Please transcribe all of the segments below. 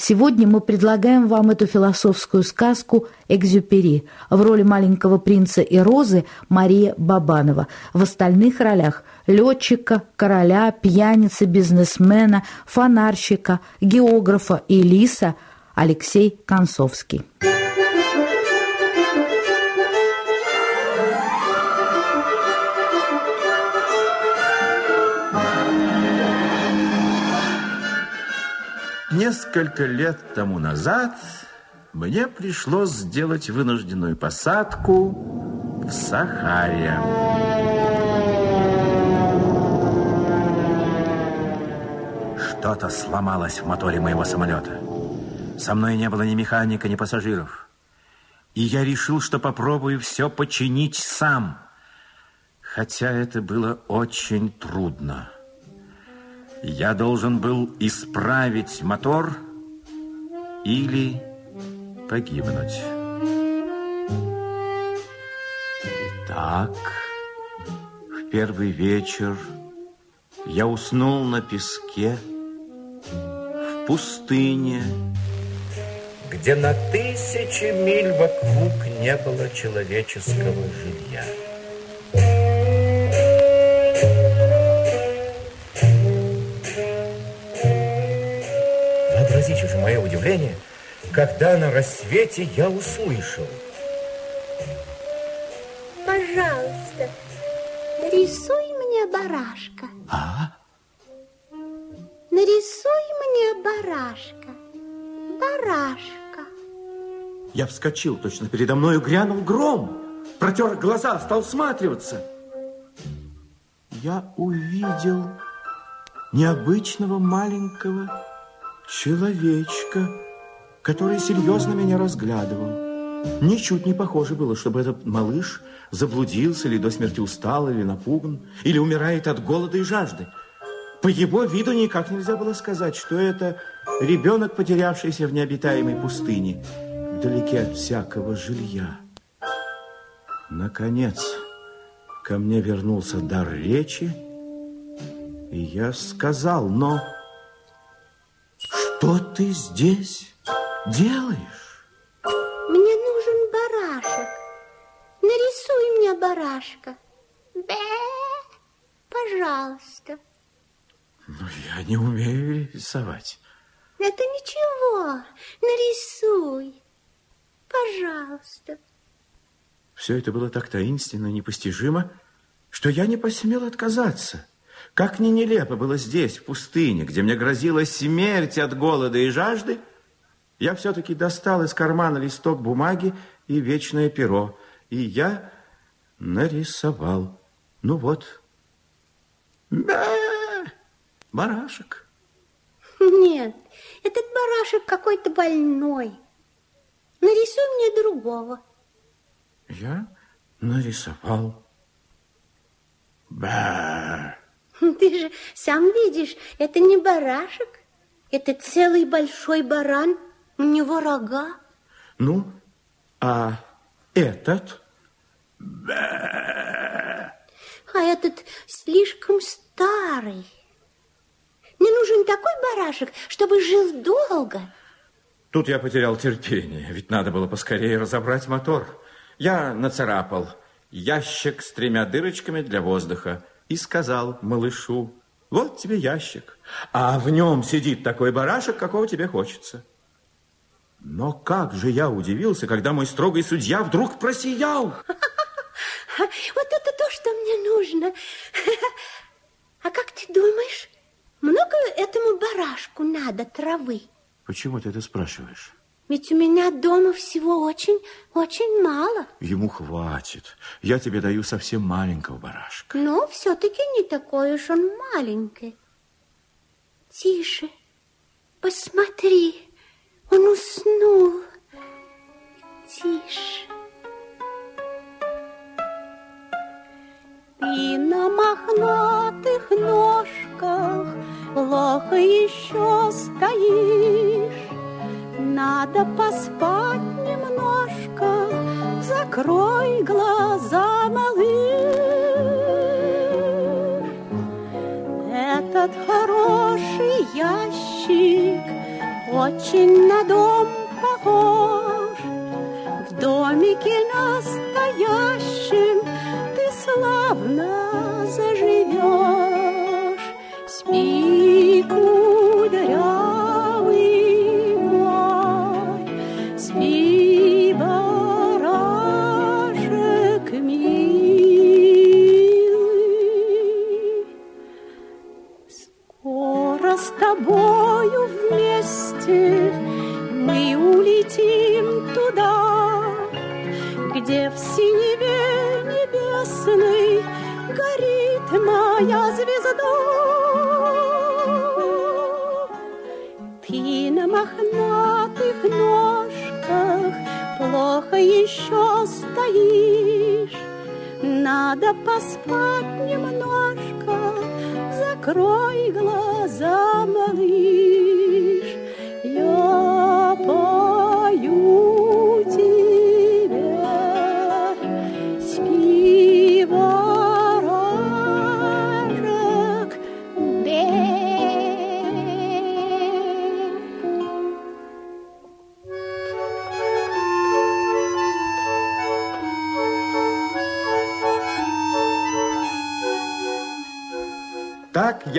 Сегодня мы предлагаем вам эту философскую сказку «Экзюпери» в роли маленького принца и розы Мария Бабанова, в остальных ролях летчика, короля, пьяницы, бизнесмена, фонарщика, географа и лиса Алексей Концовский. Несколько лет тому назад мне пришлось сделать вынужденную посадку в Сахаре. Что-то сломалось в моторе моего самолета. Со мной не было ни механика, ни пассажиров. И я решил, что попробую все починить сам. Хотя это было очень трудно. Я должен был исправить мотор или погибнуть. Итак, в первый вечер я уснул на песке в пустыне, где на тысячи миль вокруг не было человеческого жилья. Вообразите же мое удивление, когда на рассвете я услышал. Пожалуйста, нарисуй мне барашка. А? Нарисуй мне барашка. Барашка. Я вскочил, точно передо мною грянул гром. Протер глаза, стал всматриваться. Я увидел необычного маленького человечка, который серьезно меня разглядывал. Ничуть не похоже было, чтобы этот малыш заблудился или до смерти устал, или напуган, или умирает от голода и жажды. По его виду никак нельзя было сказать, что это ребенок, потерявшийся в необитаемой пустыне, вдалеке от всякого жилья. Наконец, ко мне вернулся дар речи, и я сказал, но... Что ты здесь делаешь? Мне нужен барашек. Нарисуй мне барашка. Бе, пожалуйста. Но я не умею рисовать. Это ничего. Нарисуй. Пожалуйста. Все это было так таинственно, непостижимо, что я не посмел отказаться. Как ни нелепо было здесь, в пустыне, где мне грозила смерть от голода и жажды, я все-таки достал из кармана листок бумаги и вечное перо, и я нарисовал. Ну вот. Бе! Барашек. Нет, этот барашек какой-то больной. Нарисуй мне другого. Я нарисовал. Бе! Ты же сам видишь, это не барашек. Это целый большой баран. У него рога. Ну, а этот? А этот слишком старый. Мне нужен такой барашек, чтобы жил долго. Тут я потерял терпение, ведь надо было поскорее разобрать мотор. Я нацарапал ящик с тремя дырочками для воздуха и сказал малышу, вот тебе ящик, а в нем сидит такой барашек, какого тебе хочется. Но как же я удивился, когда мой строгий судья вдруг просиял. Вот это то, что мне нужно. А как ты думаешь, много этому барашку надо травы? Почему ты это спрашиваешь? Ведь у меня дома всего очень-очень мало. Ему хватит. Я тебе даю совсем маленького барашка. Но все-таки не такой уж он маленький. Тише, посмотри, он уснул. Тише. И на мохнатых ножках плохо еще стоишь. Надо поспать немножко, закрой глаза, малыш. Этот хороший ящик очень на дом похож. В домике настоящем ты славно заживешь.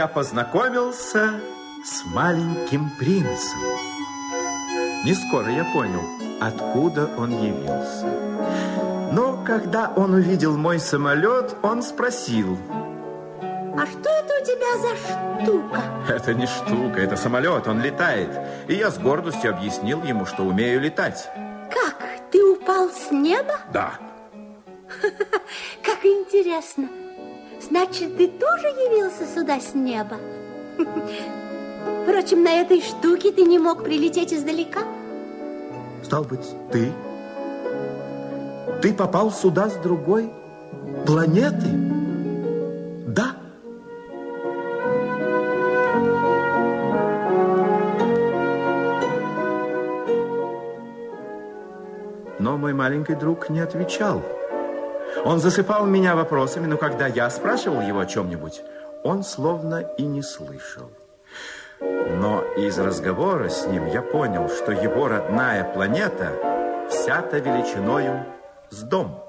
Познакомился с маленьким принцем. Не скоро я понял, откуда он явился. Но когда он увидел мой самолет, он спросил, А что это у тебя за штука? это не штука, это самолет, он летает. И я с гордостью объяснил ему, что умею летать. Как? Ты упал с неба? Да, Как интересно. Значит, ты тоже явился сюда с неба? Впрочем, на этой штуке ты не мог прилететь издалека. стал быть, ты? Ты попал сюда с другой планеты? Да. Но мой маленький друг не отвечал. Он засыпал меня вопросами, но когда я спрашивал его о чем-нибудь, он словно и не слышал. Но из разговора с ним я понял, что его родная планета вся-то величиною с дом.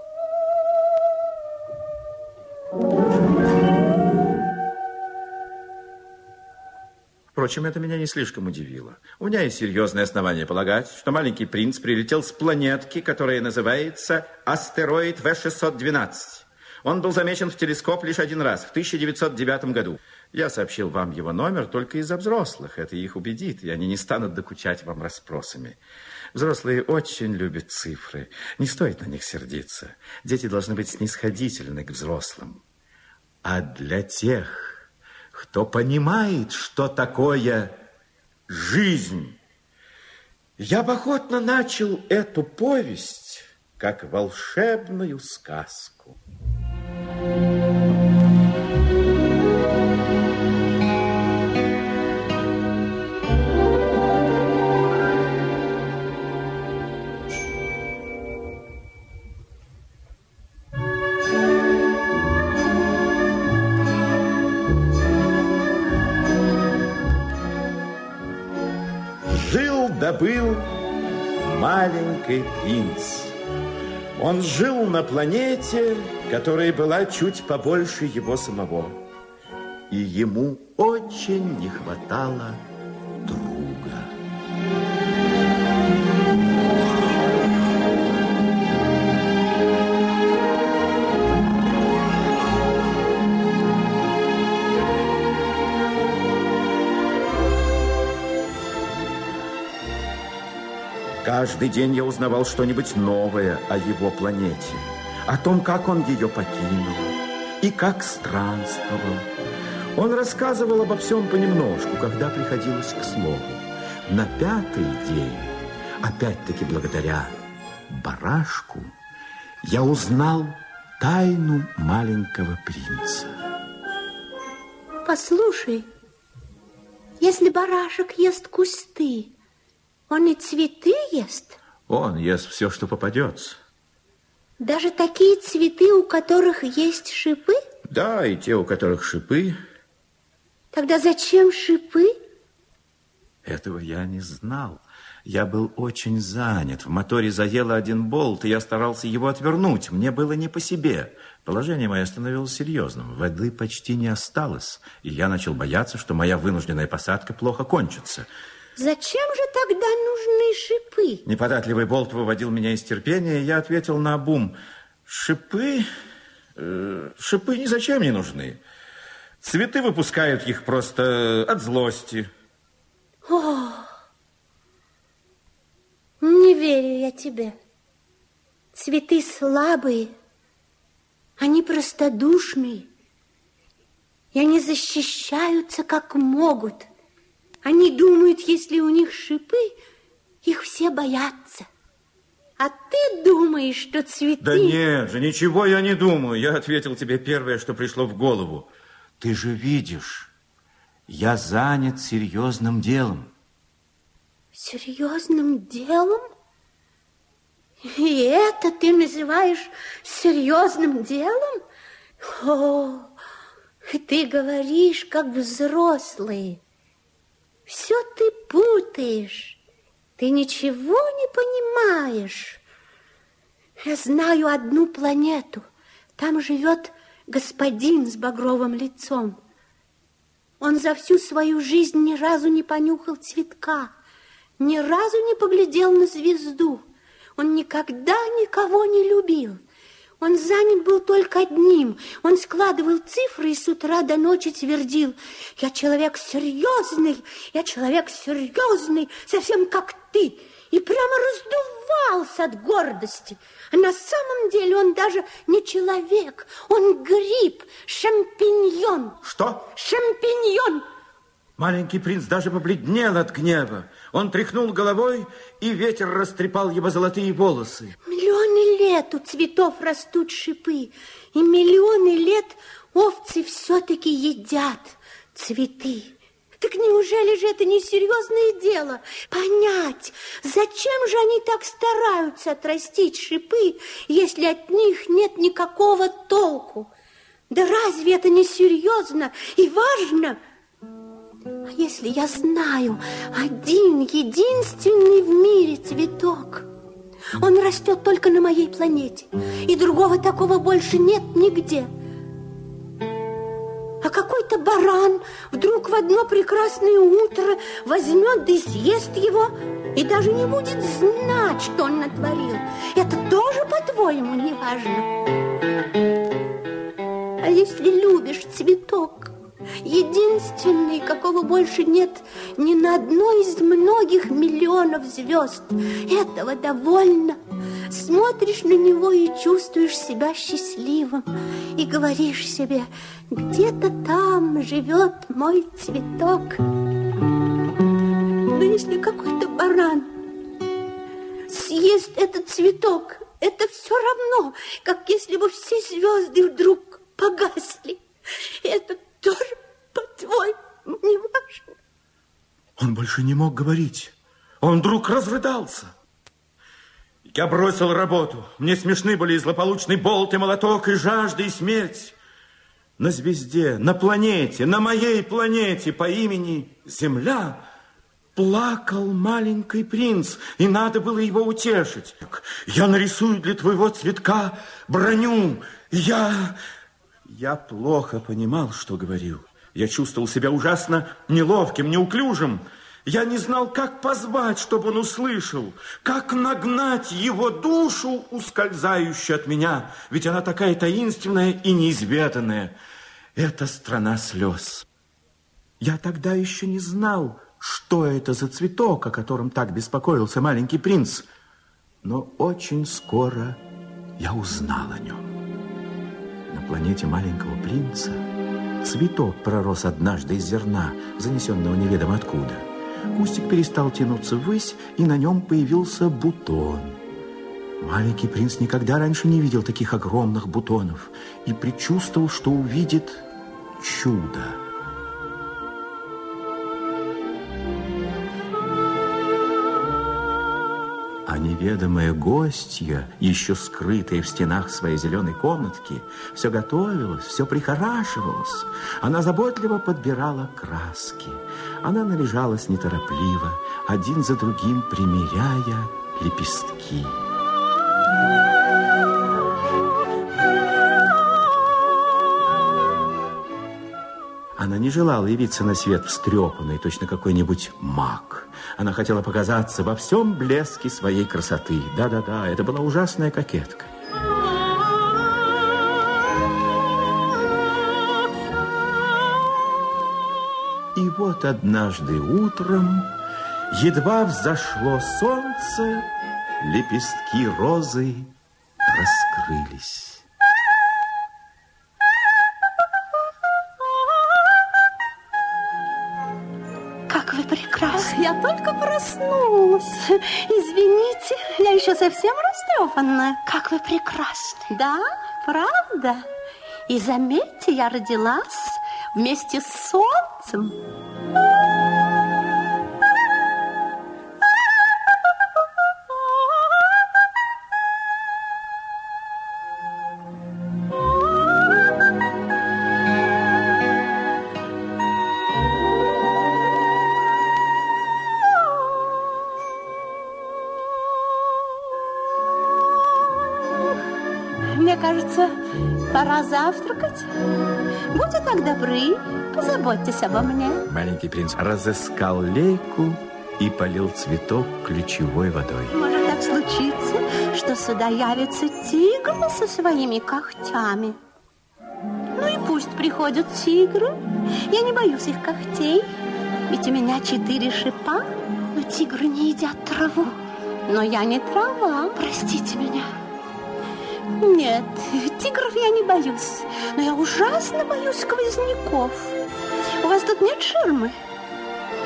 Впрочем, это меня не слишком удивило. У меня есть серьезное основание полагать, что маленький принц прилетел с планетки, которая называется астероид В-612. Он был замечен в телескоп лишь один раз, в 1909 году. Я сообщил вам его номер только из-за взрослых. Это их убедит, и они не станут докучать вам расспросами. Взрослые очень любят цифры. Не стоит на них сердиться. Дети должны быть снисходительны к взрослым. А для тех, кто понимает, что такое жизнь, я бы охотно начал эту повесть как волшебную сказку. Жил маленький принц. Он жил на планете, которая была чуть побольше его самого. И ему очень не хватало друга. Каждый день я узнавал что-нибудь новое о его планете, о том, как он ее покинул и как странствовал. Он рассказывал обо всем понемножку, когда приходилось к слову. На пятый день, опять-таки благодаря барашку, я узнал тайну маленького принца. Послушай, если барашек ест кусты, он и цветы ест? Он ест все, что попадется. Даже такие цветы, у которых есть шипы? Да, и те, у которых шипы, Тогда зачем шипы? Этого я не знал. Я был очень занят. В моторе заело один болт, и я старался его отвернуть. Мне было не по себе. Положение мое становилось серьезным. Воды почти не осталось, и я начал бояться, что моя вынужденная посадка плохо кончится. Зачем же тогда нужны шипы? Неподатливый болт выводил меня из терпения, и я ответил на бум. Шипы... Э, шипы ни зачем не нужны. Цветы выпускают их просто от злости. О, не верю я тебе. Цветы слабые, они простодушные, и они защищаются как могут. Они думают, если у них шипы, их все боятся. А ты думаешь, что цветы... Да нет же, ничего я не думаю. Я ответил тебе первое, что пришло в голову. Ты же видишь, я занят серьезным делом. Серьезным делом? И это ты называешь серьезным делом? О, ты говоришь, как взрослый. Все ты путаешь. Ты ничего не понимаешь. Я знаю одну планету. Там живет господин с багровым лицом. Он за всю свою жизнь ни разу не понюхал цветка, ни разу не поглядел на звезду. Он никогда никого не любил. Он занят был только одним. Он складывал цифры и с утра до ночи твердил, я человек серьезный, я человек серьезный, совсем как ты. И прямо раздувался от гордости. А на самом деле он даже не человек, он гриб, шампиньон. Что? Шампиньон. Маленький принц даже побледнел от гнева. Он тряхнул головой, и ветер растрепал его золотые волосы. Миллионы лет у цветов растут шипы, и миллионы лет овцы все-таки едят цветы. Так неужели же это не серьезное дело? Понять, зачем же они так стараются отрастить шипы, если от них нет никакого толку? Да разве это не серьезно и важно? Если я знаю один единственный в мире цветок? Он растет только на моей планете, и другого такого больше нет нигде. А какой-то баран вдруг в одно прекрасное утро возьмет да съест его и даже не будет знать, что он натворил. Это тоже, по-твоему, не важно? А если любишь цветок, единственный, какого больше нет ни на одной из многих миллионов звезд, этого довольно. Смотришь на него и чувствуешь себя счастливым, и говоришь себе – где-то там живет мой цветок. Но если какой-то баран съест этот цветок, это все равно, как если бы все звезды вдруг погасли. Это тоже, по-твоему, не важно. Он больше не мог говорить. Он вдруг разрыдался. Я бросил работу. Мне смешны были и злополучный болт, и молоток, и жажда, и смерть на звезде, на планете, на моей планете по имени Земля плакал маленький принц, и надо было его утешить. Я нарисую для твоего цветка броню. Я... Я плохо понимал, что говорил. Я чувствовал себя ужасно неловким, неуклюжим. Я не знал, как позвать, чтобы он услышал, как нагнать его душу, ускользающую от меня, ведь она такая таинственная и неизведанная. Это страна слез. Я тогда еще не знал, что это за цветок, о котором так беспокоился маленький принц. Но очень скоро я узнал о нем. На планете маленького принца цветок пророс однажды из зерна, занесенного неведомо откуда. Кустик перестал тянуться ввысь, и на нем появился бутон. Маленький принц никогда раньше не видел таких огромных бутонов и предчувствовал, что увидит чудо. Неведомая гостья, еще скрытая в стенах своей зеленой комнатки, все готовилась, все прихорашивалась. Она заботливо подбирала краски. Она наряжалась неторопливо, один за другим примеряя лепестки. Она не желала явиться на свет встрепанной, точно какой-нибудь маг. Она хотела показаться во всем блеске своей красоты. Да-да-да, это была ужасная кокетка. И вот однажды утром, едва взошло солнце, лепестки розы раскрылись. Я только проснулась. Извините, я еще совсем растрепанная. Как вы прекрасны. Да, правда. И заметьте, я родилась вместе с солнцем. Позаботьтесь обо мне. Маленький принц разыскал лейку и полил цветок ключевой водой. Может так случиться, что сюда явится тигр со своими когтями. Ну и пусть приходят тигры. Я не боюсь их когтей, ведь у меня четыре шипа. Но тигры не едят траву. Но я не трава. Простите меня. Нет, тигров я не боюсь, но я ужасно боюсь сквозняков. Вас тут нет ширмы?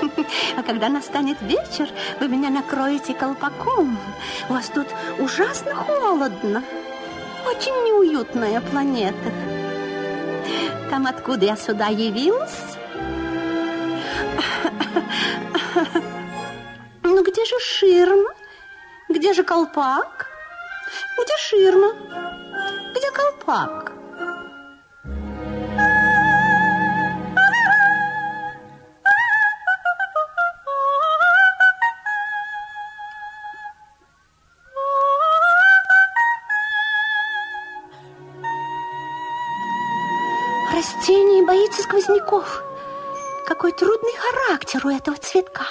А когда настанет вечер, вы меня накроете колпаком. У вас тут ужасно холодно. Очень неуютная планета. Там, откуда я сюда явилась? Ну, где же ширма? Где же колпак? Где ширма? Где колпак? Сквозняков. Какой трудный характер у этого цветка.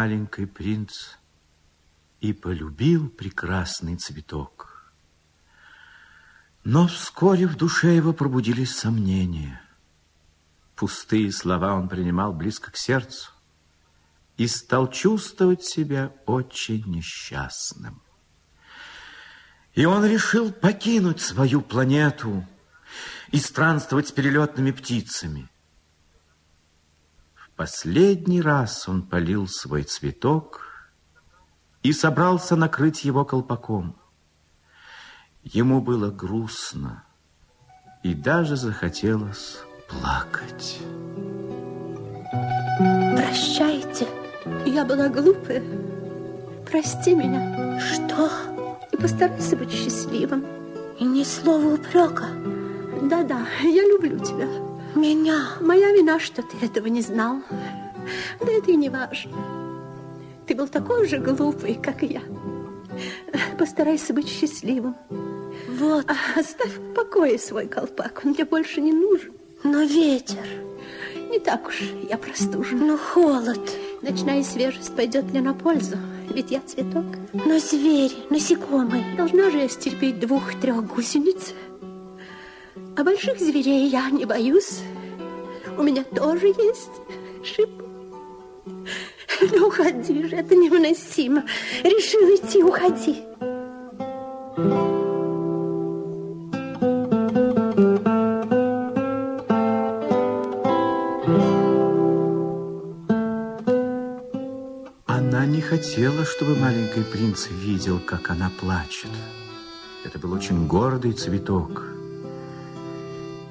Маленький принц и полюбил прекрасный цветок, но вскоре в душе его пробудились сомнения. Пустые слова он принимал близко к сердцу и стал чувствовать себя очень несчастным. И он решил покинуть свою планету и странствовать с перелетными птицами – Последний раз он полил свой цветок и собрался накрыть его колпаком. Ему было грустно и даже захотелось плакать. Прощайте, я была глупая. Прости меня. Что? И постарайся быть счастливым. И ни слова упрека. Да-да, я люблю тебя. Меня? Моя вина, что ты этого не знал. Да это и не важно. Ты был такой же глупый, как и я. Постарайся быть счастливым. Вот. А, оставь в покое свой колпак, он мне больше не нужен. Но ветер. Не так уж я простужена. Но холод. Ночная свежесть пойдет мне на пользу, ведь я цветок. Но звери, насекомые. Должна же я стерпеть двух-трех гусениц. А больших зверей я не боюсь. У меня тоже есть шип. Ну, уходи же, это невыносимо. Решил идти, уходи. Она не хотела, чтобы маленький принц видел, как она плачет. Это был очень гордый цветок.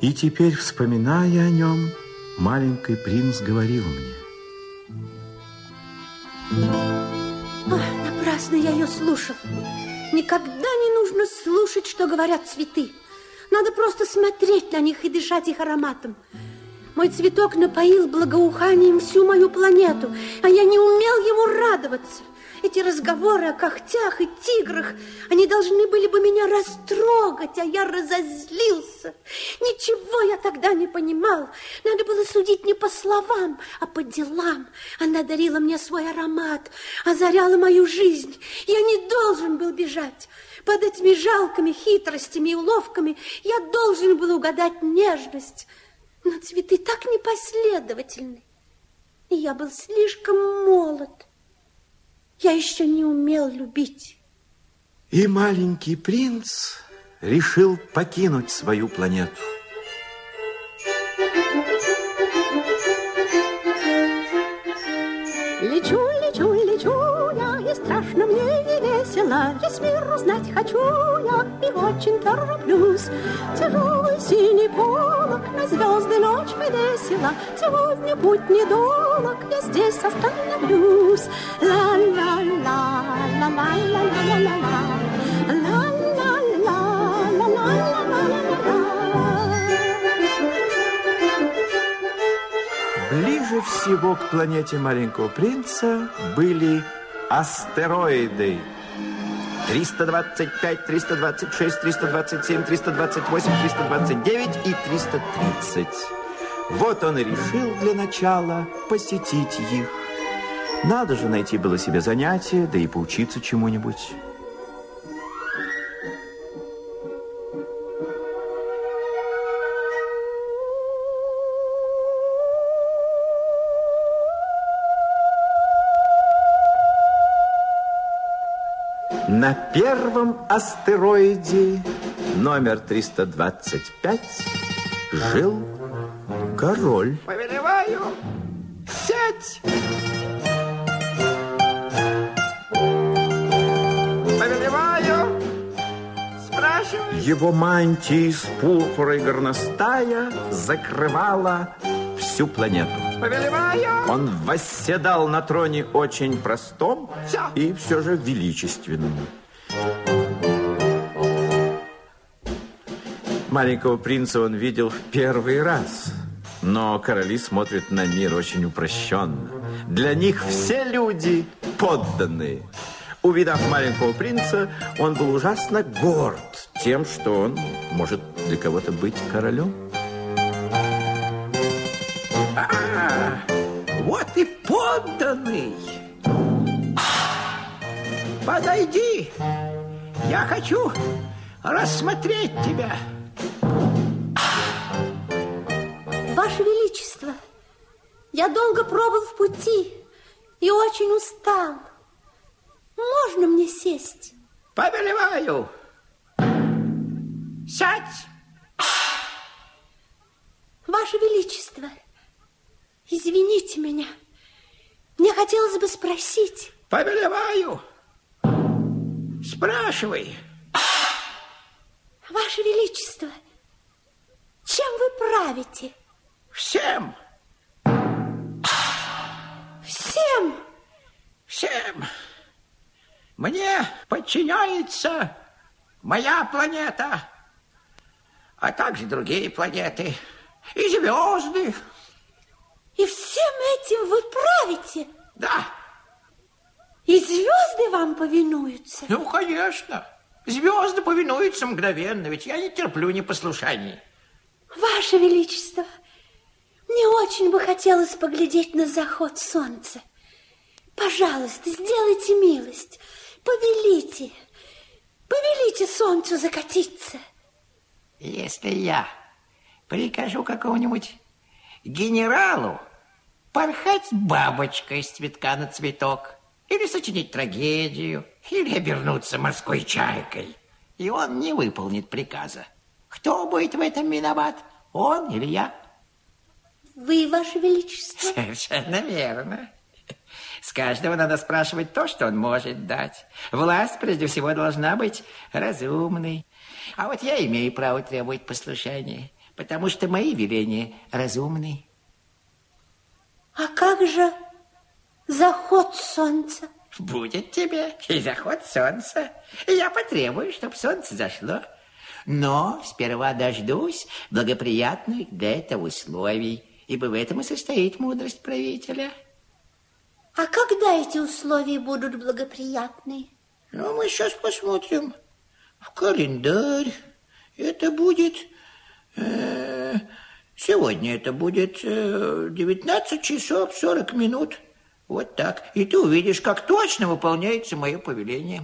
И теперь, вспоминая о нем, маленький принц говорил мне. Ах, напрасно я ее слушал. Никогда не нужно слушать, что говорят цветы. Надо просто смотреть на них и дышать их ароматом. Мой цветок напоил благоуханием всю мою планету, а я не умел ему радоваться. Эти разговоры о когтях и тиграх, они должны были бы меня растрогать, а я разозлился. Ничего я тогда не понимал. Надо было судить не по словам, а по делам. Она дарила мне свой аромат, озаряла мою жизнь. Я не должен был бежать. Под этими жалкими хитростями и уловками я должен был угадать нежность. Но цветы так непоследовательны. И я был слишком молод. Я еще не умел любить. И маленький принц решил покинуть свою планету. Лечу, весело. Весь мир узнать хочу я, и очень тороплюсь. Тяжелый синий полок на звезды ночь повесила. Сегодня путь недолог, я здесь остановлюсь. Ла-ла-ла, ла-ла-ла-ла-ла-ла. Ла-ла-ла, ла-ла-ла-ла-ла-ла. Ближе всего к планете маленького принца были астероиды. 325, 326, 327, 328, 329 и 330. Вот он и решил для начала посетить их. Надо же найти было себе занятие, да и поучиться чему-нибудь. На первом астероиде номер 325 жил король. Повелеваю, сядь! Повелеваю, спрашивай. Его мантия из пурпура и горностая закрывала всю планету. Повелеваю, Он восседал на троне очень простом Всё. и все же величественном. Маленького принца он видел в первый раз. Но короли смотрят на мир очень упрощенно. Для них все люди подданные. Увидав маленького принца, он был ужасно горд тем, что он может для кого-то быть королем. А, вот и подданный. Подойди, я хочу рассмотреть тебя. Ваше Величество, я долго пробыл в пути и очень устал. Можно мне сесть? Повелеваю, сядь. Ваше Величество, извините меня. Мне хотелось бы спросить, Повелеваю, спрашивай. Ваше Величество, чем вы правите? Всем, Всем! всем. Мне подчиняется моя планета. а также другие планеты и звезды. И всем этим вы правите? Да. И звезды вам повинуются? Ну, конечно. Звезды повинуются мгновенно, ведь я не терплю непослушаний. Ваше Величество, мне очень бы хотелось поглядеть на заход солнца. Пожалуйста, сделайте милость, повелите, повелите солнцу закатиться. Если я прикажу какому-нибудь генералу порхать бабочкой с цветка на цветок, или сочинить трагедию, или обернуться морской чайкой, и он не выполнит приказа, кто будет в этом виноват, он или я? Вы, Ваше Величество? Совершенно верно. С каждого надо спрашивать то, что он может дать. Власть, прежде всего, должна быть разумной. А вот я имею право требовать послушания, потому что мои веления разумны. А как же заход солнца? Будет тебе и заход солнца. Я потребую, чтобы солнце зашло. Но сперва дождусь благоприятных для этого условий, ибо в этом и состоит мудрость правителя. А когда эти условия будут благоприятны? Ну, мы сейчас посмотрим в календарь. Это будет... Э, сегодня это будет э, 19 часов 40 минут. Вот так. И ты увидишь, как точно выполняется мое повеление.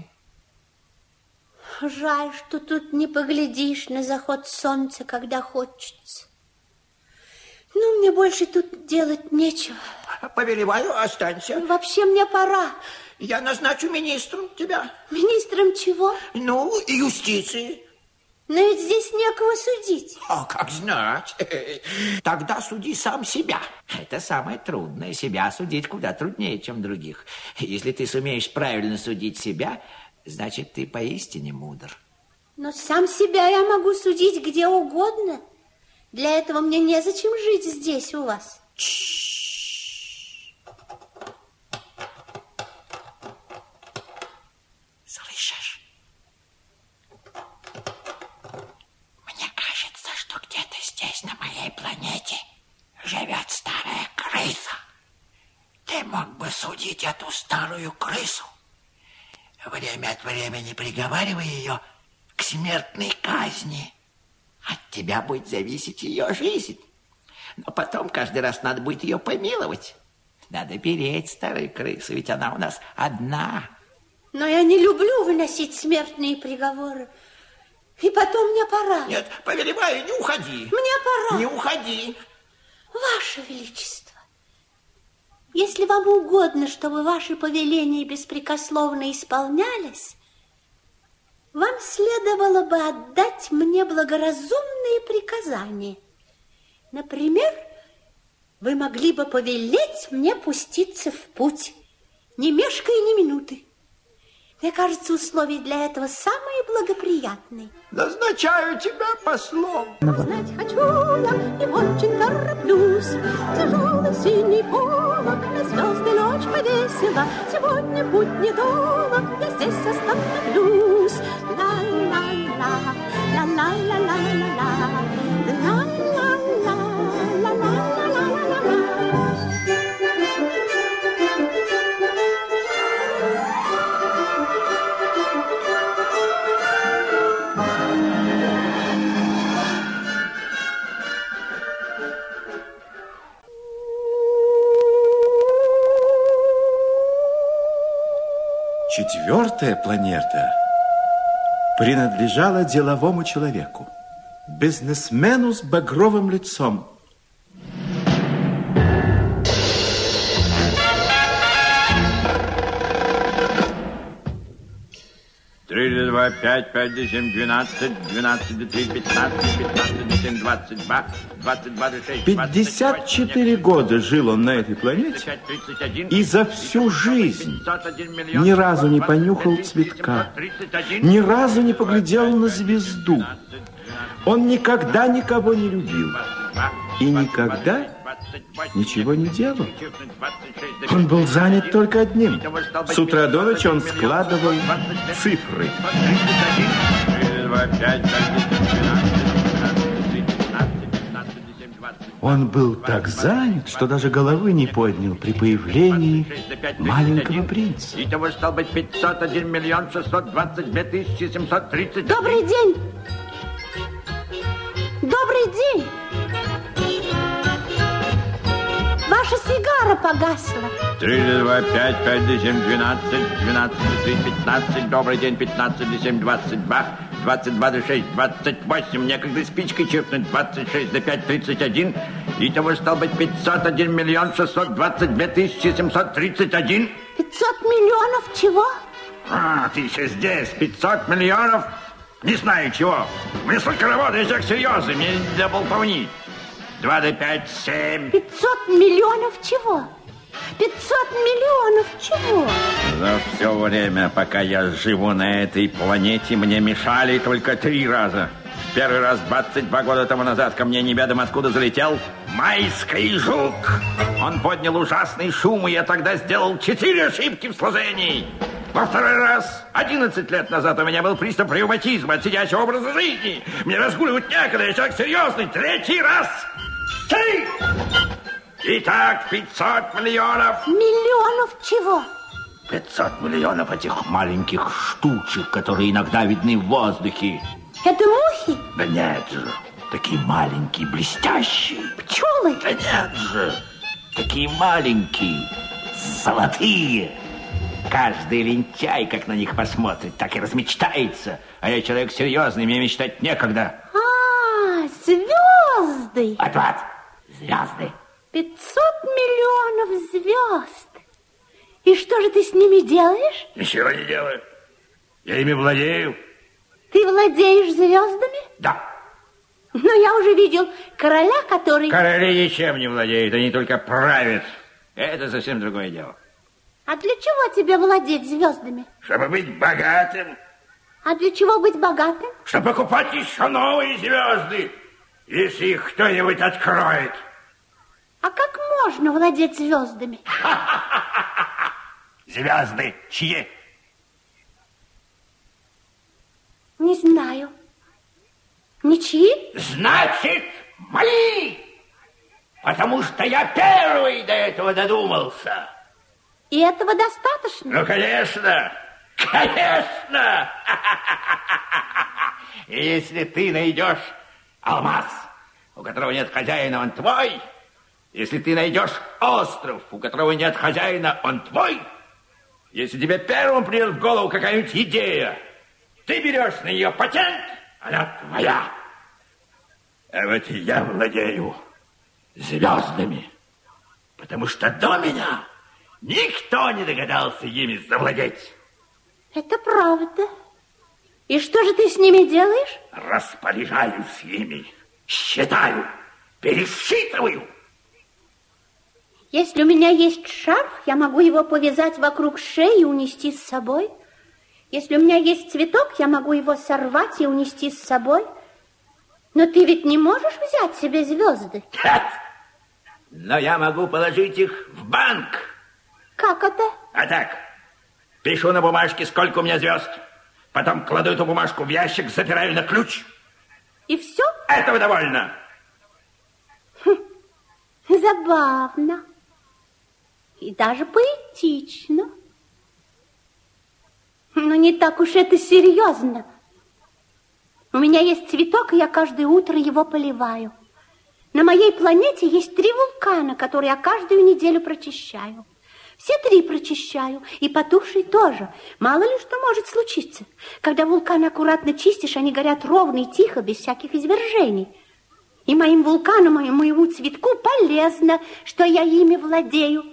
Жаль, что тут не поглядишь на заход солнца, когда хочется. Ну, мне больше тут делать нечего. Повелеваю, останься. Вообще мне пора. Я назначу министром тебя. Министром чего? Ну, юстиции. Но ведь здесь некого судить. А как знать? Тогда суди сам себя. Это самое трудное. Себя судить куда труднее, чем других. Если ты сумеешь правильно судить себя, значит, ты поистине мудр. Но сам себя я могу судить где угодно. Для этого мне незачем жить здесь у вас. Слышишь? Мне кажется, что где-то здесь, на моей планете, живет старая крыса. Ты мог бы судить эту старую крысу. Время от времени приговаривая ее к смертной казни. От тебя будет зависеть ее жизнь. Но потом каждый раз надо будет ее помиловать. Надо беречь старую крысу, ведь она у нас одна. Но я не люблю выносить смертные приговоры. И потом мне пора. Нет, повелеваю, не уходи. Мне пора. Не уходи. Ваше Величество, если вам угодно, чтобы ваши повеления беспрекословно исполнялись, вам следовало бы отдать мне благоразумные приказания. Например, вы могли бы повелеть мне пуститься в путь, не мешкая ни минуты. Мне кажется, условия для этого самые благоприятные. Назначаю тебя послом. Знать хочу я и очень тороплюсь. Тяжелый синий полог на звезды ночь повесила. Сегодня путь недолог, я здесь остановлюсь. Четвертая планета принадлежала деловому человеку, бизнесмену с багровым лицом. Три до два, пять, пять до семь, двенадцать, двенадцать до три, пятнадцать, пятнадцать до семь, двадцать два, двадцать два до шесть, 54 года жил он на этой планете, и за всю жизнь ни разу не понюхал цветка, ни разу не поглядел на звезду. Он никогда никого не любил и никогда ничего не делал. Он был занят только одним. С утра до ночи он складывал цифры. 4, 2, 5, 5, 10, 12, 13, Он был так занят, что даже головы не поднял при появлении маленького принца. Итого стал быть 501 миллион 622 тысячи 730. Добрый день! Добрый день! Ваша сигара погасла. 3, 2, 5, 5, 7, 12, 12, 3, 15. Добрый день, 15, 7, 22. 22 до 6, 28. Некогда спичкой чиркнуть. 26 до 5, 31. Итого стал быть 501 миллион 622 тысячи 731. 500 миллионов чего? А, ты еще здесь. 500 миллионов? Не знаю чего. Столько работы, я человек серьезный. Мне не для 2 до 5, 7. 500 миллионов чего? 500 миллионов чего? За все время, пока я живу на этой планете, мне мешали только три раза. Первый раз 22 года тому назад ко мне неведомо откуда залетел майский жук. Он поднял ужасный шум, и я тогда сделал четыре ошибки в сложении. Во второй раз, 11 лет назад, у меня был приступ ревматизма от сидячего образа жизни. Мне разгуливать некогда, я человек серьезный. Третий раз. Три! Итак, 500 миллионов. Миллионов чего? 500 миллионов этих маленьких штучек, которые иногда видны в воздухе. Это мухи? Да нет же, такие маленькие, блестящие. Пчелы? Да нет же, такие маленькие, золотые. Каждый лентяй, как на них посмотрит, так и размечтается. А я человек серьезный, мне мечтать некогда. А, звезды. Вот, вот, звезды. 500 миллионов звезд. И что же ты с ними делаешь? Ничего не делаю. Я ими владею. Ты владеешь звездами? Да. Но я уже видел короля, который... Короли ничем не владеют, они только правят. Это совсем другое дело. А для чего тебе владеть звездами? Чтобы быть богатым, А для чего быть богатым? чтобы покупать еще новые звезды, если их кто-нибудь откроет. А как можно владеть звездами? Звезды чьи? Не знаю. Ничьи? Значит, мои! Потому что я первый до этого додумался. И этого достаточно? Ну, конечно, конечно! Если ты найдешь алмаз, у которого нет хозяина, он твой, если ты найдешь остров, у которого нет хозяина, он твой, если тебе первым придет в голову какая-нибудь идея, ты берешь на нее патент, она твоя. А вот я владею звездами, потому что до меня никто не догадался ими завладеть. Это правда. И что же ты с ними делаешь? Распоряжаюсь ими, считаю, пересчитываю. Если у меня есть шарф, я могу его повязать вокруг шеи и унести с собой. Если у меня есть цветок, я могу его сорвать и унести с собой. Но ты ведь не можешь взять себе звезды. Нет, но я могу положить их в банк. Как это? А так, пишу на бумажке, сколько у меня звезд. Потом кладу эту бумажку в ящик, запираю на ключ. И все? Этого довольно. Забавно. И даже поэтично. Но не так уж это серьезно. У меня есть цветок, и я каждое утро его поливаю. На моей планете есть три вулкана, которые я каждую неделю прочищаю. Все три прочищаю, и потухший тоже. Мало ли что может случиться. Когда вулканы аккуратно чистишь, они горят ровно и тихо, без всяких извержений. И моим вулканам, и моему цветку полезно, что я ими владею.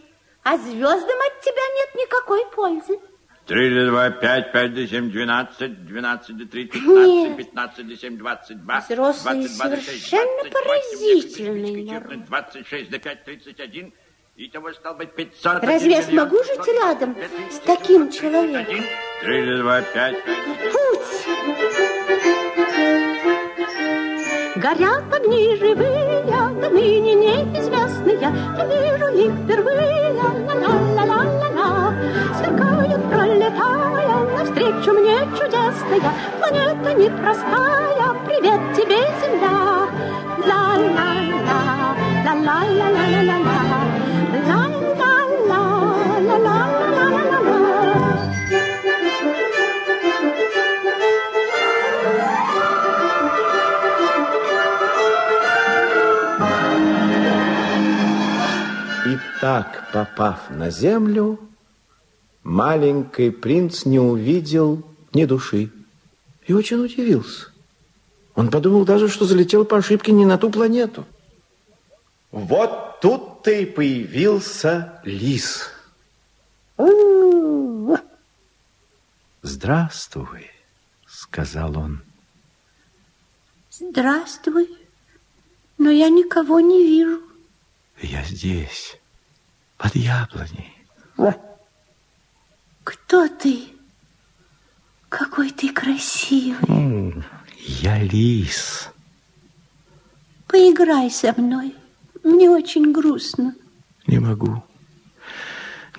А звездам от тебя нет никакой пользы. 3 до 2, 5, 5 до 7, 12, 12 до 3, 15, Нет. 15 до 7, 22, Взрослые 22 до 6, совершенно 28, поразительный некоторые народ. спички 26 до 5, 31. Итого стал быть 500. Разве я смогу жить рядом с таким человеком? 3 до 2, 5, 5. Путь! Горят огни живые, да ныне неизвестные. Я вижу их впервые, ла-ла-ла-ла-ла-ла. Сверкают, пролетая, навстречу мне чудесная. Планета непростая, привет тебе, Земля. Ла-ла-ла, так, попав на землю, маленький принц не увидел ни души и очень удивился. Он подумал даже, что залетел по ошибке не на ту планету. Вот тут-то и появился лис. «Здравствуй», — сказал он. Здравствуй, но я никого не вижу. Я здесь, под яблоней. Кто ты? Какой ты красивый. Я лис. Поиграй со мной. Мне очень грустно. Не могу.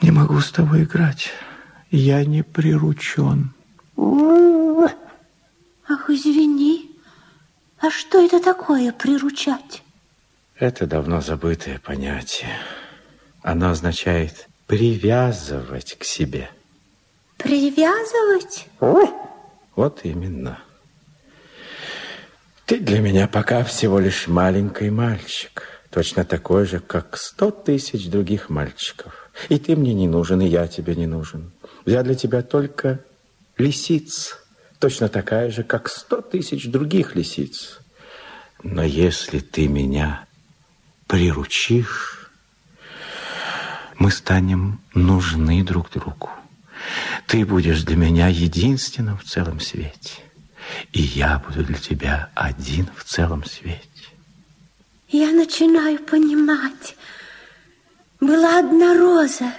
Не могу с тобой играть. Я не приручен. Ах, извини. А что это такое приручать? Это давно забытое понятие. Оно означает привязывать к себе. Привязывать? Вот именно. Ты для меня пока всего лишь маленький мальчик, точно такой же, как сто тысяч других мальчиков. И ты мне не нужен, и я тебе не нужен. Я для тебя только лисица, точно такая же, как сто тысяч других лисиц. Но если ты меня приручишь, мы станем нужны друг другу. Ты будешь для меня единственным в целом свете, и я буду для тебя один в целом свете. Я начинаю понимать. Была одна роза.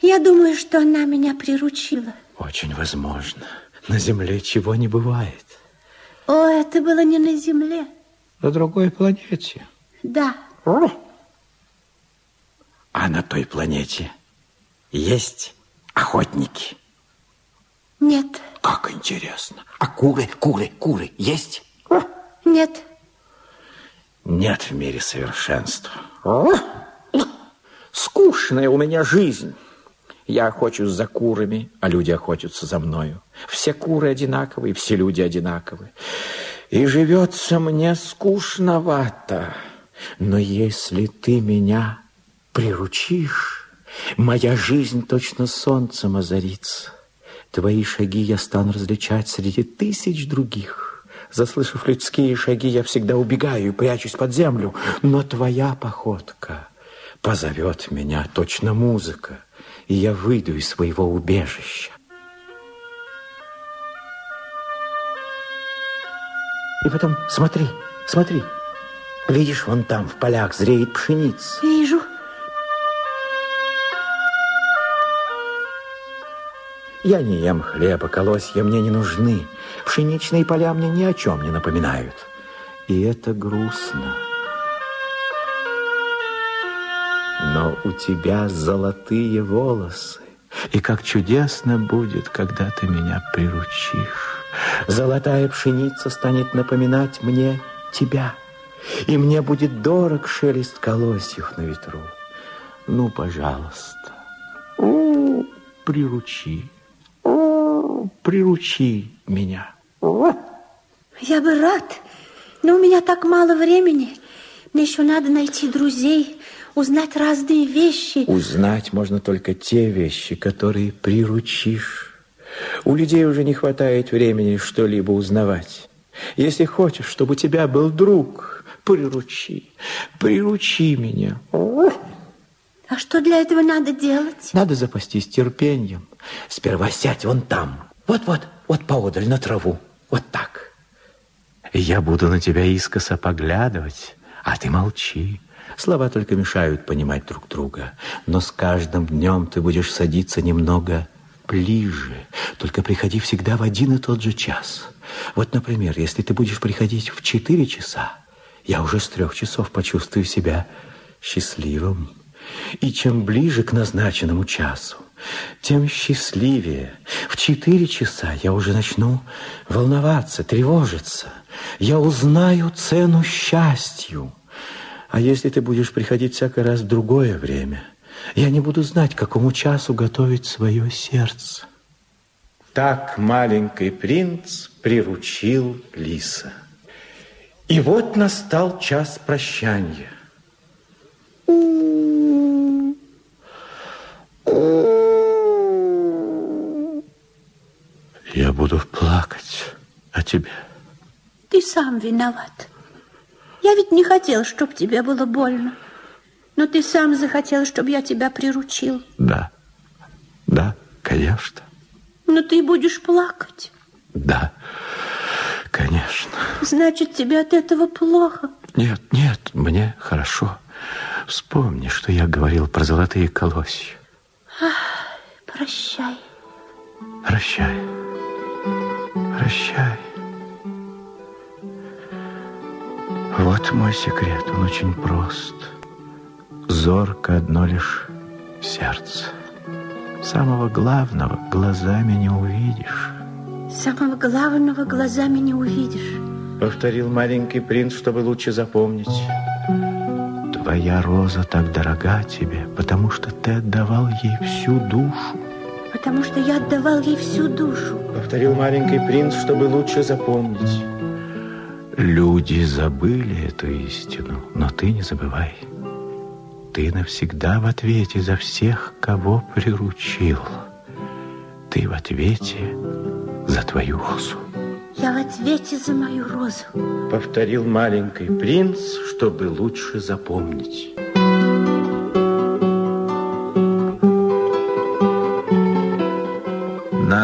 Я думаю, что она меня приручила. Очень возможно. На земле чего не бывает. О, это было не на земле. На другой планете. Да. А на той планете есть охотники? Нет. Как интересно. А куры, куры, куры есть? Нет. Нет в мире совершенства. Скучная у меня жизнь. Я охочусь за курами, а люди охотятся за мною. Все куры одинаковые, все люди одинаковые. И живется мне скучновато. Но если ты меня приручишь, моя жизнь точно солнцем озарится. Твои шаги я стану различать среди тысяч других. Заслышав людские шаги, я всегда убегаю и прячусь под землю. Но твоя походка позовет меня, точно музыка, и я выйду из своего убежища. И потом, смотри, смотри, видишь, вон там в полях зреет пшеница. Вижу. Я не ем хлеба, колосья мне не нужны. Пшеничные поля мне ни о чем не напоминают. И это грустно. Но у тебя золотые волосы. И как чудесно будет, когда ты меня приручишь. Золотая пшеница станет напоминать мне тебя. И мне будет дорог шелест колосьев на ветру. Ну, пожалуйста, о, приручи, о, приручи меня. Я бы рад, но у меня так мало времени. Мне еще надо найти друзей, узнать разные вещи. Узнать можно только те вещи, которые приручишь. У людей уже не хватает времени что-либо узнавать. Если хочешь, чтобы у тебя был друг, приручи, приручи меня. А что для этого надо делать? Надо запастись терпением. Сперва сядь вон там. Вот-вот, вот поодаль на траву. Вот так. Я буду на тебя искоса поглядывать, а ты молчи. Слова только мешают понимать друг друга. Но с каждым днем ты будешь садиться немного ближе. Только приходи всегда в один и тот же час. Вот, например, если ты будешь приходить в четыре часа, я уже с трех часов почувствую себя счастливым. И чем ближе к назначенному часу, тем счастливее. В четыре часа я уже начну волноваться, тревожиться. Я узнаю цену счастью. А если ты будешь приходить всякий раз в другое время – я не буду знать, к какому часу готовить свое сердце. Так маленький принц приручил лиса. И вот настал час прощания. У-у-у. тебе. Ты сам виноват. Я ведь не хотел, чтобы тебе было больно. Но ты сам захотел, чтобы я тебя приручил. Да, да, конечно. Но ты будешь плакать. Да, конечно. Значит, тебе от этого плохо. Нет, нет, мне хорошо. Вспомни, что я говорил про золотые колосья. Прощай. Прощай. Прощай. Вот мой секрет, он очень прост. Зорко одно лишь сердце. Самого главного глазами не увидишь. Самого главного глазами не увидишь. Повторил маленький принц, чтобы лучше запомнить. Твоя роза так дорога тебе, потому что ты отдавал ей всю душу. Потому что я отдавал ей всю душу. Повторил маленький принц, чтобы лучше запомнить. Люди забыли эту истину, но ты не забывай. Ты навсегда в ответе за всех, кого приручил. Ты в ответе за твою розу. Я в ответе за мою розу. Повторил маленький принц, чтобы лучше запомнить.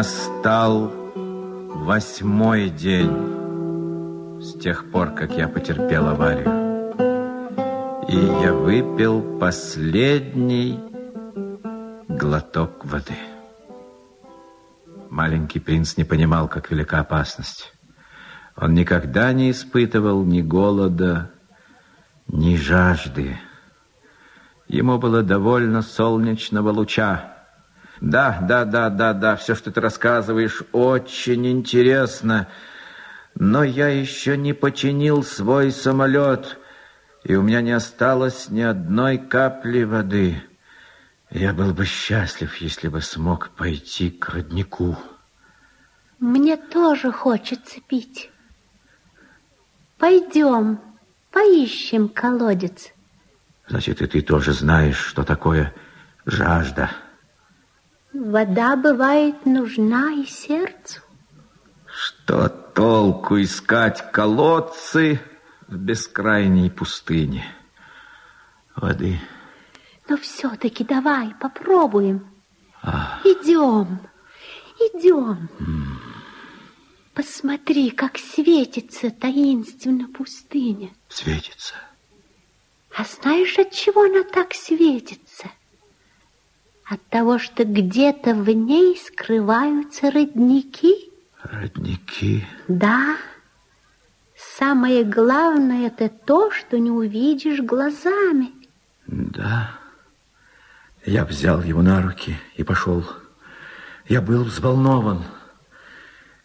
Настал восьмой день с тех пор, как я потерпел аварию. И я выпил последний глоток воды. Маленький принц не понимал, как велика опасность. Он никогда не испытывал ни голода, ни жажды. Ему было довольно солнечного луча. Да, да, да, да, да, все, что ты рассказываешь, очень интересно. Но я еще не починил свой самолет, и у меня не осталось ни одной капли воды. Я был бы счастлив, если бы смог пойти к роднику. Мне тоже хочется пить. Пойдем, поищем колодец. Значит, и ты тоже знаешь, что такое жажда. Вода бывает нужна и сердцу. Что толку искать колодцы в бескрайней пустыне? Воды Но все-таки давай попробуем. Идем, идем. Посмотри, как светится таинственно пустыня. светится. А знаешь, от чего она так светится? От того, что где-то в ней скрываются родники. Родники. Да, самое главное это то, что не увидишь глазами. Да. Я взял его на руки и пошел. Я был взволнован.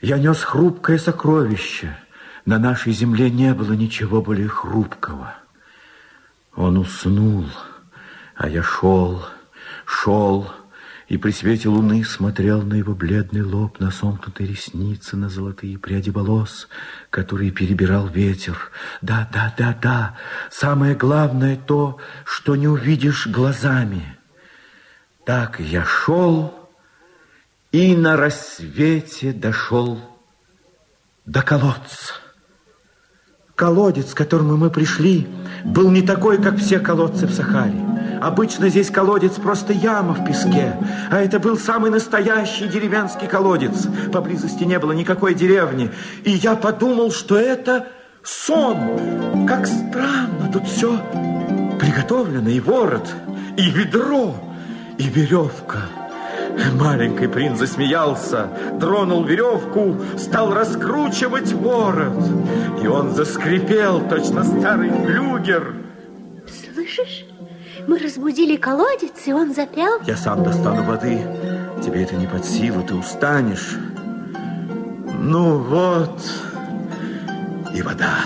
Я нес хрупкое сокровище. На нашей земле не было ничего более хрупкого. Он уснул, а я шел, шел, и при свете луны смотрел на его бледный лоб, на сомкнутые ресницы, на золотые пряди волос, которые перебирал ветер. Да, да, да, да, самое главное то, что не увидишь глазами. Так я шел и на рассвете дошел до колодца. Колодец, к которому мы пришли, был не такой, как все колодцы в Сахаре. Обычно здесь колодец просто яма в песке, а это был самый настоящий деревенский колодец. Поблизости не было никакой деревни, и я подумал, что это сон. Как странно, тут все приготовлено, и ворот, и ведро, и веревка. Маленький принц засмеялся, тронул веревку, стал раскручивать ворот. И он заскрипел, точно старый флюгер. Слышишь? Мы разбудили колодец, и он запел. Я сам достану воды. Тебе это не под силу, ты устанешь. Ну вот, и вода.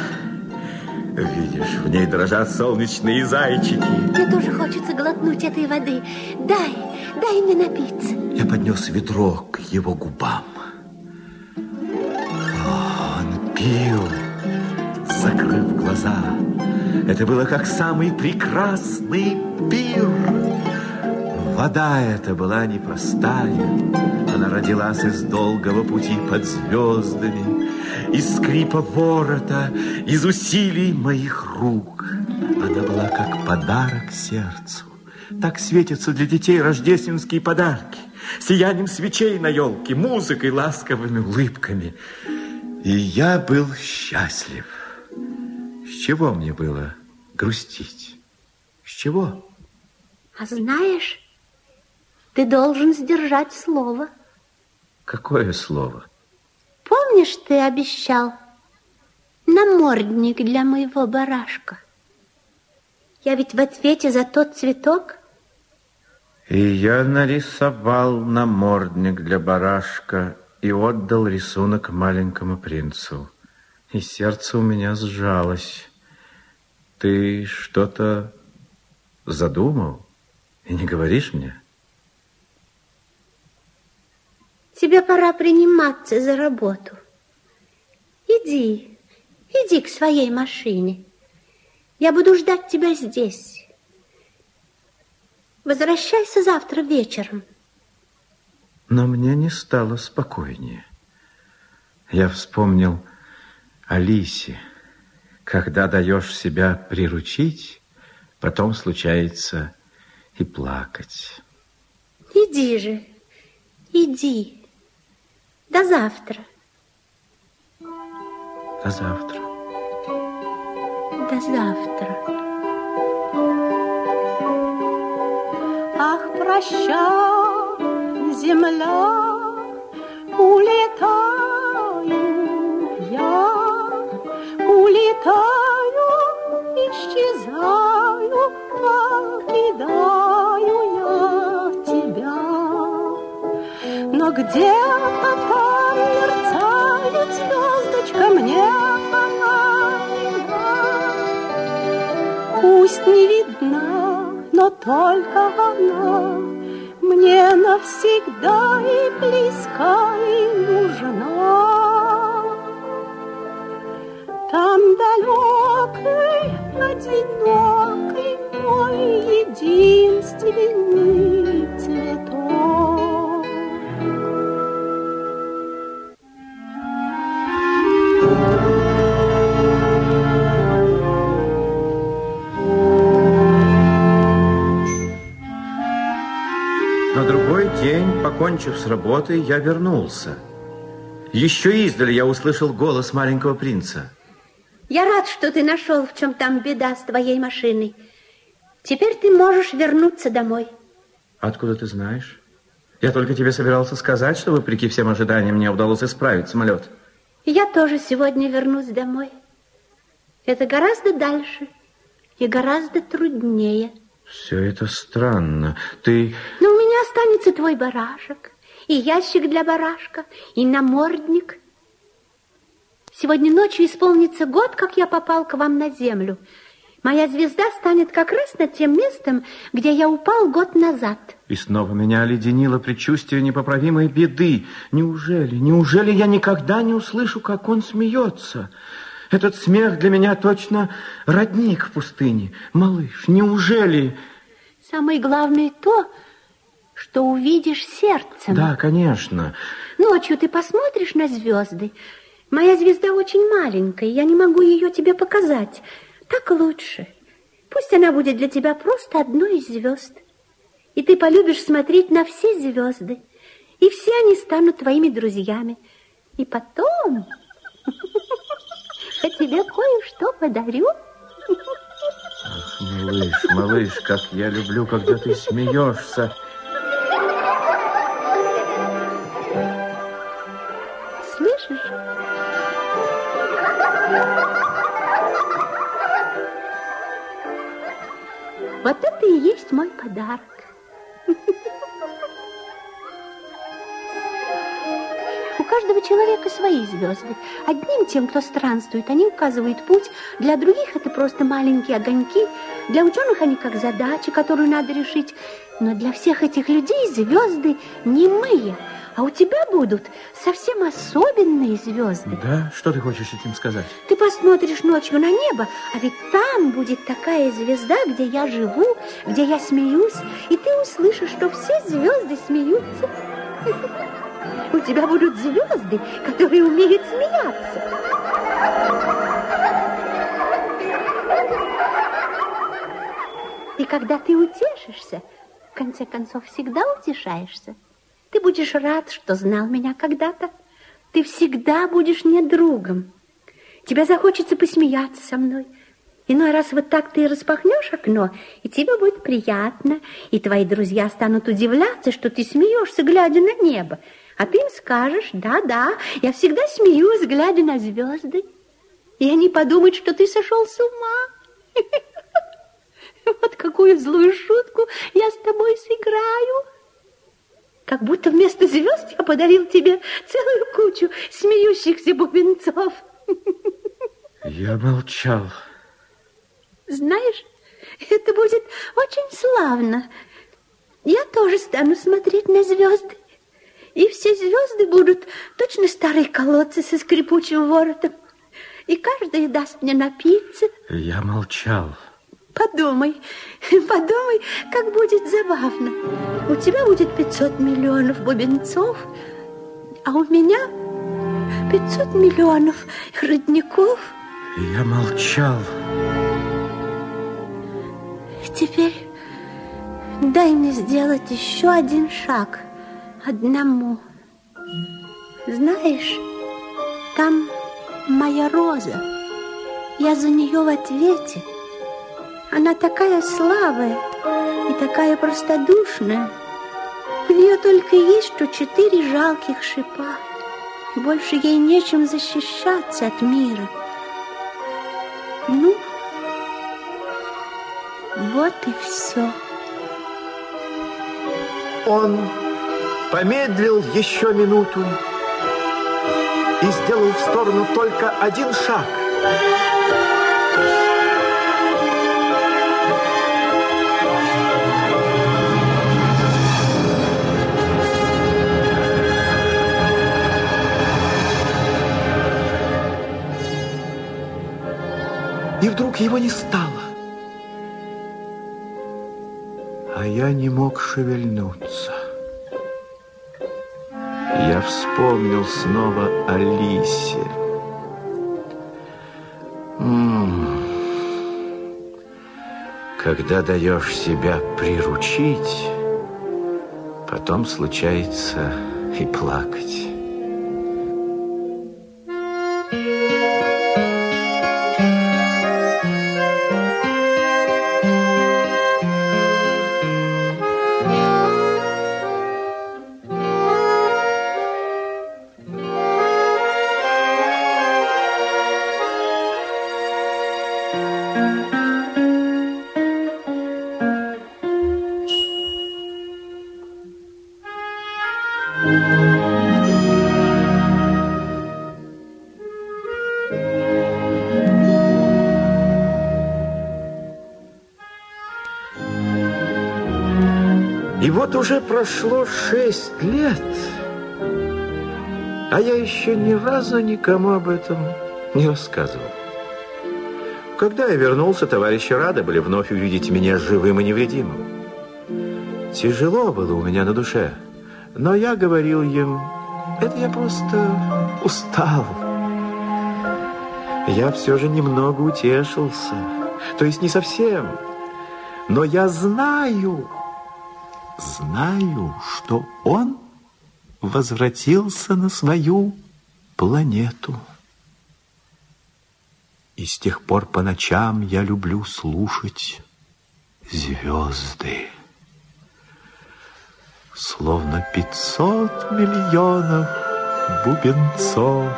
Видишь, в ней дрожат солнечные зайчики. Мне тоже хочется глотнуть этой воды. Дай, дай мне напиться. Я поднес ведро к его губам. О, Он пил, закрыв глаза. Это было как самый прекрасный пир. Вода эта была непростая. Она родилась из долгого пути под звездами. из скрипа ворота, из усилий моих рук. Она была как подарок сердцу. Так светятся для детей рождественские подарки. Сиянием свечей на елке, музыкой, ласковыми улыбками. И я был счастлив. С чего мне было грустить? С чего? А знаешь, ты должен сдержать слово. Какое слово? Помнишь, ты обещал намордник для моего барашка? Я ведь в ответе за тот цветок... И я нарисовал намордник для барашка и отдал рисунок маленькому принцу. И сердце у меня сжалось. Ты что-то задумал и не говоришь мне? Тебе пора приниматься за работу. Иди, иди к своей машине. Я буду ждать тебя здесь. Возвращайся завтра вечером. Но мне не стало спокойнее. Я вспомнил Алисе. Когда даешь себя приручить, потом случается и плакать. Иди же, иди. До завтра. До завтра. До завтра. Ах, прощай, земля, улетаю где-то там мерцает звездочка, мне она. Пусть не видна, но только она мне навсегда и близка и нужна. Там далекий, одинокий мой единственный другой день, покончив с работой, я вернулся. Еще издали я услышал голос маленького принца. Я рад, что ты нашел, в чем там беда с твоей машиной. Теперь ты можешь вернуться домой. Откуда ты знаешь? Я только тебе собирался сказать, что, вопреки всем ожиданиям, мне удалось исправить самолет. Я тоже сегодня вернусь домой. Это гораздо дальше и гораздо труднее. Все это странно. Ты... Но у меня останется твой барашек, и ящик для барашка, и намордник. Сегодня ночью исполнится год, как я попал к вам на землю. Моя звезда станет как раз над тем местом, где я упал год назад. И снова меня оледенило предчувствие непоправимой беды. Неужели, неужели я никогда не услышу, как он смеется? Этот смех для меня точно родник в пустыне. Малыш, неужели... Самое главное то, что увидишь сердцем. Да, конечно. Ночью ты посмотришь на звезды. Моя звезда очень маленькая, я не могу ее тебе показать. Так лучше. Пусть она будет для тебя просто одной из звезд. И ты полюбишь смотреть на все звезды. И все они станут твоими друзьями. И потом я тебе кое-что подарю. Ах, малыш, малыш, как я люблю, когда ты смеешься. Вот это и есть мой подарок. У каждого человека свои звезды. Одним тем, кто странствует, они указывают путь. Для других это просто маленькие огоньки. Для ученых они как задачи, которую надо решить. Но для всех этих людей звезды немые. А у тебя будут совсем особенные звезды. Да? Что ты хочешь этим сказать? Ты посмотришь ночью на небо, а ведь там будет такая звезда, где я живу, где я смеюсь, и ты услышишь, что все звезды смеются. у тебя будут звезды, которые умеют смеяться. И когда ты утешишься, в конце концов, всегда утешаешься, ты будешь рад, что знал меня когда-то. Ты всегда будешь мне другом. Тебе захочется посмеяться со мной. Иной раз вот так ты распахнешь окно, и тебе будет приятно, и твои друзья станут удивляться, что ты смеешься, глядя на небо. А ты им скажешь, да-да, я всегда смеюсь, глядя на звезды. И они подумают, что ты сошел с ума. Вот какую злую шутку я с тобой сыграю. Как будто вместо звезд я подарил тебе целую кучу смеющихся бубенцов. Я молчал. Знаешь, это будет очень славно. Я тоже стану смотреть на звезды. И все звезды будут точно старые колодцы со скрипучим воротом. И каждая даст мне напиться. Я молчал. Подумай, подумай, как будет забавно. У тебя будет 500 миллионов бубенцов, а у меня 500 миллионов родников. Я молчал. Теперь дай мне сделать еще один шаг одному. Знаешь, там моя роза. Я за нее в ответе. Она такая слабая и такая простодушная. У нее только есть что четыре жалких шипа. Больше ей нечем защищаться от мира. Ну, вот и все. Он помедлил еще минуту и сделал в сторону только один шаг. Вдруг его не стало. А я не мог шевельнуться. Я вспомнил снова о Лисе. Когда даешь себя приручить, потом случается и плакать. Уже прошло шесть лет, а я еще ни разу никому об этом не рассказывал. Когда я вернулся, товарищи рады были вновь увидеть меня живым и невредимым. Тяжело было у меня на душе, но я говорил им, это я просто устал. Я все же немного утешился, то есть не совсем, но я знаю, знаю, что он возвратился на свою планету. И с тех пор по ночам я люблю слушать звезды. Словно пятьсот миллионов бубенцов.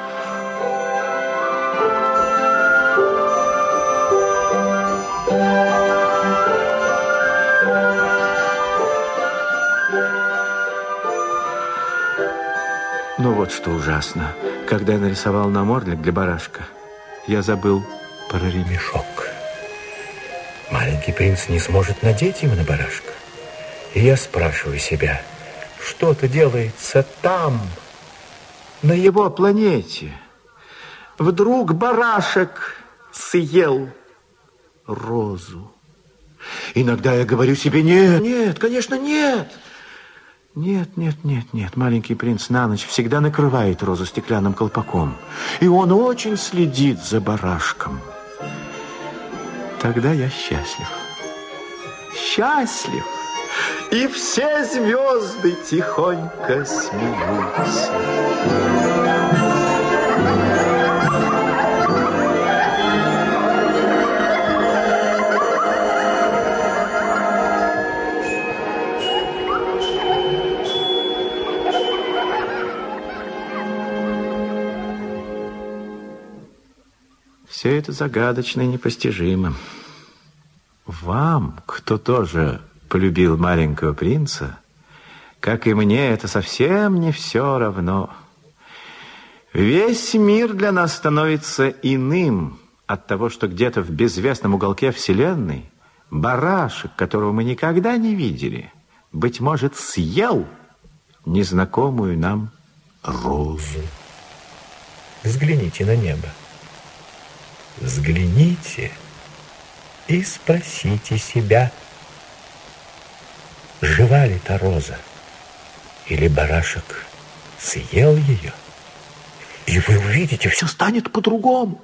Ну вот что ужасно. Когда я нарисовал намордник для барашка, я забыл про ремешок. Маленький принц не сможет надеть его на барашка. И я спрашиваю себя, что-то делается там, на его планете. Вдруг барашек съел розу. Иногда я говорю себе, нет, нет, конечно, нет. Нет, нет, нет, нет. Маленький принц на ночь всегда накрывает розу стеклянным колпаком. И он очень следит за барашком. Тогда я счастлив. Счастлив. И все звезды тихонько смеются. Все это загадочно и непостижимо. Вам, кто тоже полюбил маленького принца, как и мне, это совсем не все равно. Весь мир для нас становится иным от того, что где-то в безвестном уголке Вселенной барашек, которого мы никогда не видели, быть может, съел незнакомую нам розу. Взгляните на небо. Взгляните и спросите себя, жива ли та роза, или барашек съел ее, и вы увидите, все станет по-другому.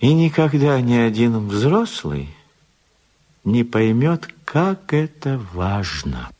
И никогда ни один взрослый не поймет, как это важно.